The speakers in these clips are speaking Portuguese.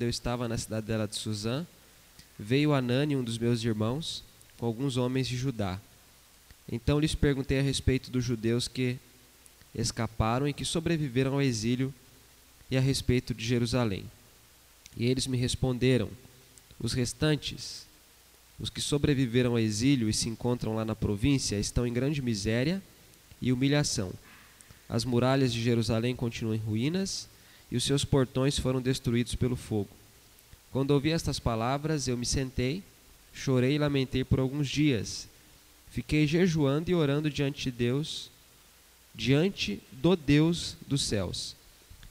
eu estava na cidade dela de Suzã, veio Anani, um dos meus irmãos, com alguns homens de Judá. Então lhes perguntei a respeito dos judeus que escaparam e que sobreviveram ao exílio e a respeito de Jerusalém. E eles me responderam: os restantes, os que sobreviveram ao exílio e se encontram lá na província, estão em grande miséria e humilhação. As muralhas de Jerusalém continuam em ruínas e os seus portões foram destruídos pelo fogo. Quando ouvi estas palavras, eu me sentei, chorei e lamentei por alguns dias. Fiquei jejuando e orando diante de Deus, diante do Deus dos céus.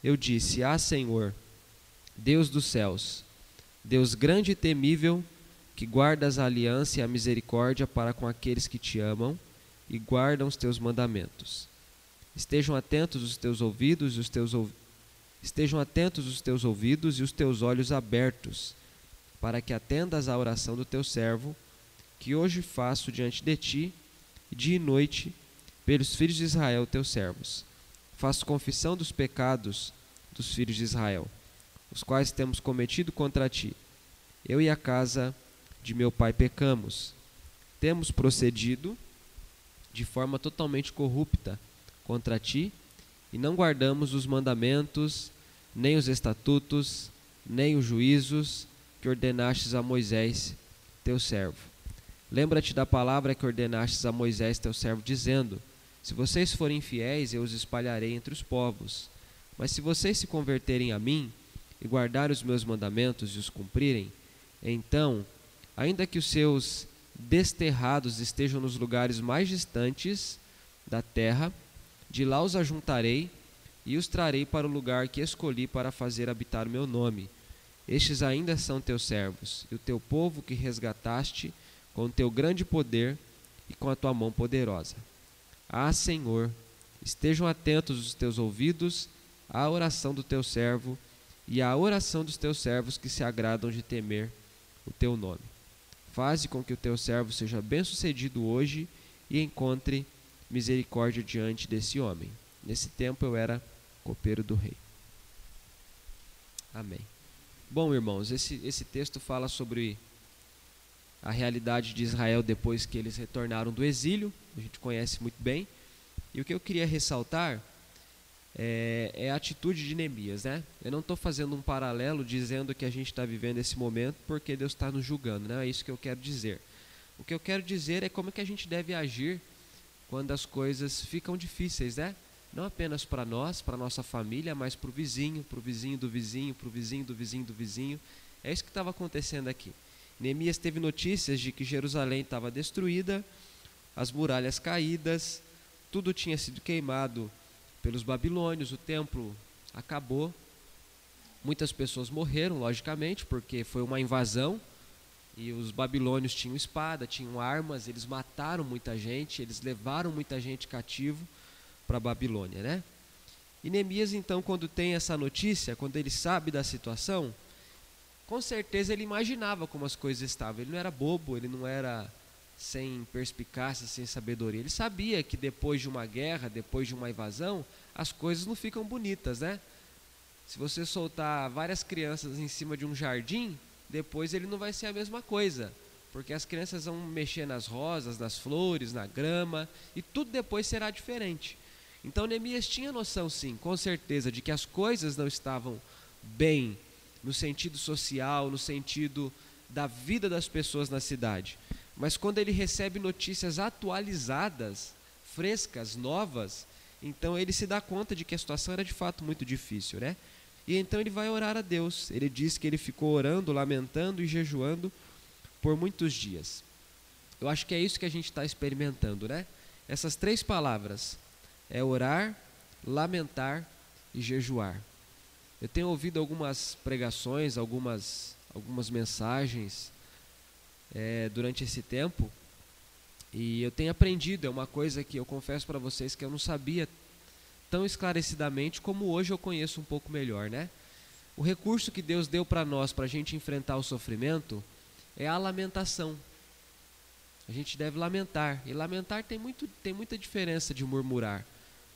Eu disse: Ah, Senhor, Deus dos céus, Deus grande e temível, que guardas a aliança e a misericórdia para com aqueles que te amam e guardam os teus mandamentos. Estejam atentos os teus ouvidos e os teus ouvidos Estejam atentos os teus ouvidos e os teus olhos abertos, para que atendas à oração do teu servo, que hoje faço diante de ti, dia e noite, pelos filhos de Israel, teus servos. Faço confissão dos pecados dos filhos de Israel, os quais temos cometido contra ti. Eu e a casa de meu pai pecamos. Temos procedido de forma totalmente corrupta contra ti e não guardamos os mandamentos, nem os estatutos, nem os juízos que ordenastes a Moisés, teu servo. Lembra-te da palavra que ordenastes a Moisés, teu servo, dizendo: Se vocês forem fiéis, eu os espalharei entre os povos. Mas se vocês se converterem a mim e guardarem os meus mandamentos e os cumprirem, então, ainda que os seus desterrados estejam nos lugares mais distantes da terra, de lá os ajuntarei e os trarei para o lugar que escolhi para fazer habitar o meu nome. Estes ainda são teus servos, e o teu povo que resgataste com o teu grande poder e com a tua mão poderosa. Ah, Senhor, estejam atentos os teus ouvidos à oração do teu servo e à oração dos teus servos que se agradam de temer o teu nome. Faze com que o teu servo seja bem-sucedido hoje e encontre misericórdia diante desse homem. Nesse tempo eu era copeiro do rei. Amém. Bom, irmãos, esse, esse texto fala sobre a realidade de Israel depois que eles retornaram do exílio, a gente conhece muito bem. E o que eu queria ressaltar é, é a atitude de Neemias, né? Eu não estou fazendo um paralelo dizendo que a gente está vivendo esse momento porque Deus está nos julgando, não é isso que eu quero dizer. O que eu quero dizer é como é que a gente deve agir quando as coisas ficam difíceis, né? Não apenas para nós, para nossa família, mas para o vizinho, para o vizinho do vizinho, para o vizinho do vizinho do vizinho. É isso que estava acontecendo aqui. Neemias teve notícias de que Jerusalém estava destruída, as muralhas caídas, tudo tinha sido queimado pelos babilônios, o templo acabou. Muitas pessoas morreram, logicamente, porque foi uma invasão e os babilônios tinham espada, tinham armas, eles mataram muita gente, eles levaram muita gente cativo para a Babilônia, né? E Neemias, então, quando tem essa notícia, quando ele sabe da situação, com certeza ele imaginava como as coisas estavam. Ele não era bobo, ele não era sem perspicácia, sem sabedoria. Ele sabia que depois de uma guerra, depois de uma invasão, as coisas não ficam bonitas, né? Se você soltar várias crianças em cima de um jardim, depois ele não vai ser a mesma coisa. Porque as crianças vão mexer nas rosas, nas flores, na grama, e tudo depois será diferente. Então Neemias tinha noção, sim, com certeza, de que as coisas não estavam bem no sentido social, no sentido da vida das pessoas na cidade. Mas quando ele recebe notícias atualizadas, frescas, novas, então ele se dá conta de que a situação era de fato muito difícil, né? E então ele vai orar a Deus. Ele diz que ele ficou orando, lamentando e jejuando por muitos dias. Eu acho que é isso que a gente está experimentando, né? Essas três palavras é orar, lamentar e jejuar. Eu tenho ouvido algumas pregações, algumas, algumas mensagens é, durante esse tempo e eu tenho aprendido. É uma coisa que eu confesso para vocês que eu não sabia tão esclarecidamente como hoje eu conheço um pouco melhor, né? O recurso que Deus deu para nós para a gente enfrentar o sofrimento é a lamentação. A gente deve lamentar. E lamentar tem, muito, tem muita diferença de murmurar.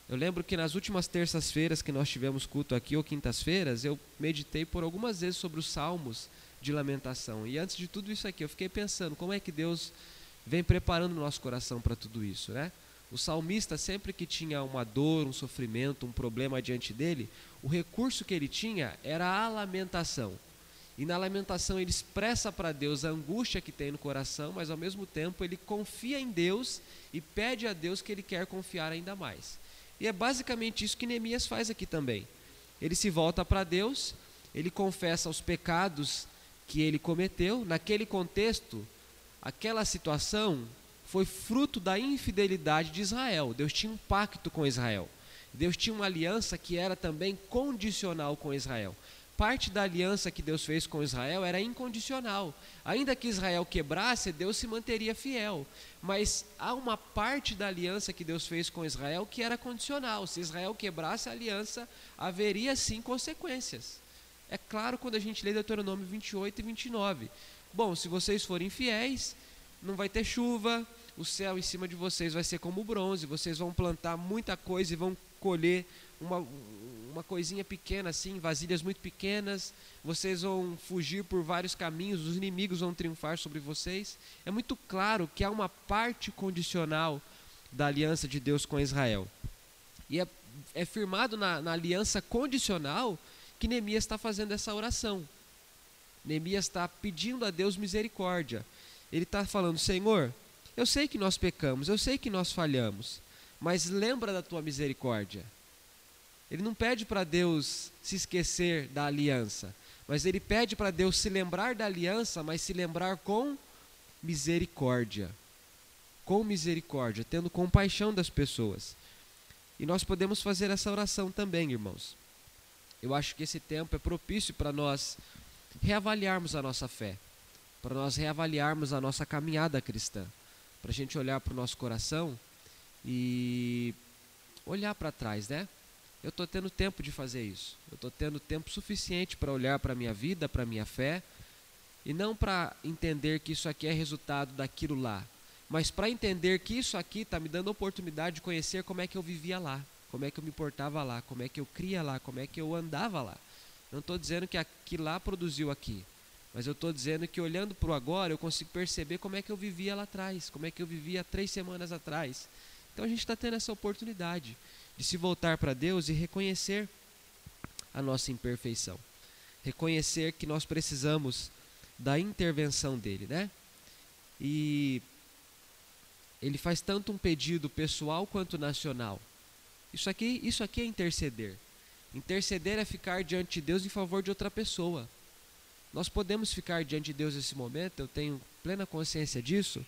Eu lembro que nas últimas terças-feiras que nós tivemos culto aqui, ou quintas-feiras, eu meditei por algumas vezes sobre os salmos de lamentação. E antes de tudo isso aqui, eu fiquei pensando como é que Deus vem preparando o nosso coração para tudo isso, né? O salmista, sempre que tinha uma dor, um sofrimento, um problema diante dele, o recurso que ele tinha era a lamentação. E na lamentação ele expressa para Deus a angústia que tem no coração, mas ao mesmo tempo ele confia em Deus e pede a Deus que ele quer confiar ainda mais. E é basicamente isso que Neemias faz aqui também. Ele se volta para Deus, ele confessa os pecados que ele cometeu. Naquele contexto, aquela situação foi fruto da infidelidade de Israel. Deus tinha um pacto com Israel. Deus tinha uma aliança que era também condicional com Israel. Parte da aliança que Deus fez com Israel era incondicional. Ainda que Israel quebrasse, Deus se manteria fiel. Mas há uma parte da aliança que Deus fez com Israel que era condicional. Se Israel quebrasse a aliança, haveria sim consequências. É claro quando a gente lê Deuteronômio 28 e 29. Bom, se vocês forem fiéis, não vai ter chuva, o céu em cima de vocês vai ser como bronze, vocês vão plantar muita coisa e vão colher uma, uma coisinha pequena assim, vasilhas muito pequenas, vocês vão fugir por vários caminhos, os inimigos vão triunfar sobre vocês. É muito claro que há uma parte condicional da aliança de Deus com Israel. E é, é firmado na, na aliança condicional que Neemias está fazendo essa oração. Neemias está pedindo a Deus misericórdia. Ele está falando, Senhor, eu sei que nós pecamos, eu sei que nós falhamos, mas lembra da tua misericórdia. Ele não pede para Deus se esquecer da aliança, mas ele pede para Deus se lembrar da aliança, mas se lembrar com misericórdia. Com misericórdia, tendo compaixão das pessoas. E nós podemos fazer essa oração também, irmãos. Eu acho que esse tempo é propício para nós reavaliarmos a nossa fé, para nós reavaliarmos a nossa caminhada cristã para a gente olhar para o nosso coração e olhar para trás, né? Eu estou tendo tempo de fazer isso. Eu estou tendo tempo suficiente para olhar para a minha vida, para a minha fé, e não para entender que isso aqui é resultado daquilo lá, mas para entender que isso aqui está me dando a oportunidade de conhecer como é que eu vivia lá, como é que eu me portava lá, como é que eu cria lá, como é que eu andava lá. Não estou dizendo que aquilo lá produziu aqui, mas eu estou dizendo que olhando para o agora, eu consigo perceber como é que eu vivia lá atrás, como é que eu vivia três semanas atrás. Então a gente está tendo essa oportunidade de se voltar para Deus e reconhecer a nossa imperfeição. Reconhecer que nós precisamos da intervenção dele, né? E ele faz tanto um pedido pessoal quanto nacional. Isso aqui, isso aqui é interceder. Interceder é ficar diante de Deus em favor de outra pessoa. Nós podemos ficar diante de Deus nesse momento, eu tenho plena consciência disso,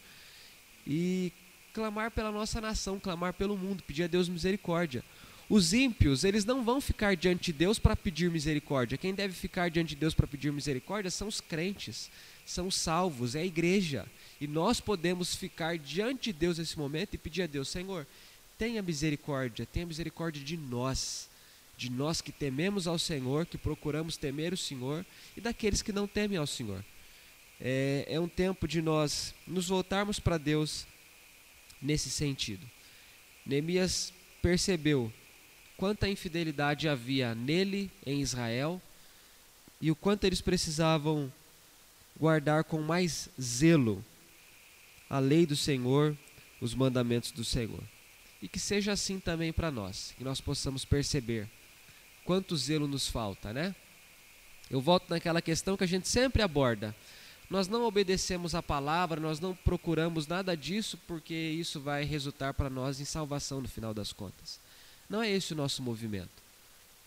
e clamar pela nossa nação, clamar pelo mundo, pedir a Deus misericórdia. Os ímpios, eles não vão ficar diante de Deus para pedir misericórdia. Quem deve ficar diante de Deus para pedir misericórdia são os crentes, são os salvos, é a igreja. E nós podemos ficar diante de Deus nesse momento e pedir a Deus: Senhor, tenha misericórdia, tenha misericórdia de nós de nós que tememos ao Senhor, que procuramos temer o Senhor, e daqueles que não temem ao Senhor. É, é um tempo de nós nos voltarmos para Deus nesse sentido. Neemias percebeu quanta infidelidade havia nele, em Israel, e o quanto eles precisavam guardar com mais zelo a lei do Senhor, os mandamentos do Senhor. E que seja assim também para nós, que nós possamos perceber quanto zelo nos falta, né? Eu volto naquela questão que a gente sempre aborda. Nós não obedecemos a palavra, nós não procuramos nada disso porque isso vai resultar para nós em salvação no final das contas. Não é esse o nosso movimento.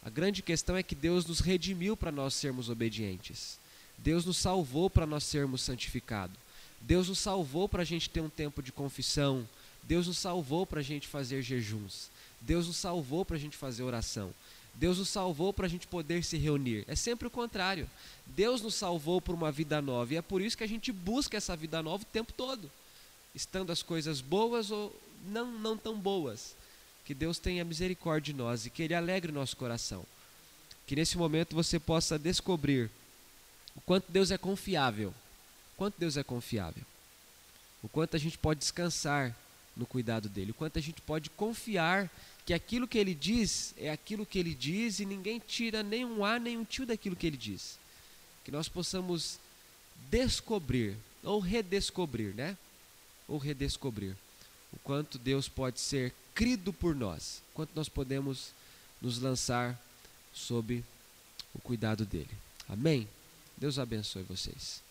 A grande questão é que Deus nos redimiu para nós sermos obedientes. Deus nos salvou para nós sermos santificados. Deus nos salvou para a gente ter um tempo de confissão. Deus nos salvou para a gente fazer jejuns. Deus nos salvou para a gente fazer oração. Deus nos salvou para a gente poder se reunir. É sempre o contrário. Deus nos salvou para uma vida nova e é por isso que a gente busca essa vida nova o tempo todo, estando as coisas boas ou não, não tão boas. Que Deus tenha misericórdia de nós e que Ele alegre o nosso coração. Que nesse momento você possa descobrir o quanto Deus é confiável. O quanto Deus é confiável. O quanto a gente pode descansar no cuidado dele, o quanto a gente pode confiar que aquilo que ele diz é aquilo que ele diz e ninguém tira nem um A nem um tio daquilo que ele diz. Que nós possamos descobrir ou redescobrir, né? Ou redescobrir o quanto Deus pode ser crido por nós, quanto nós podemos nos lançar sob o cuidado dele. Amém? Deus abençoe vocês.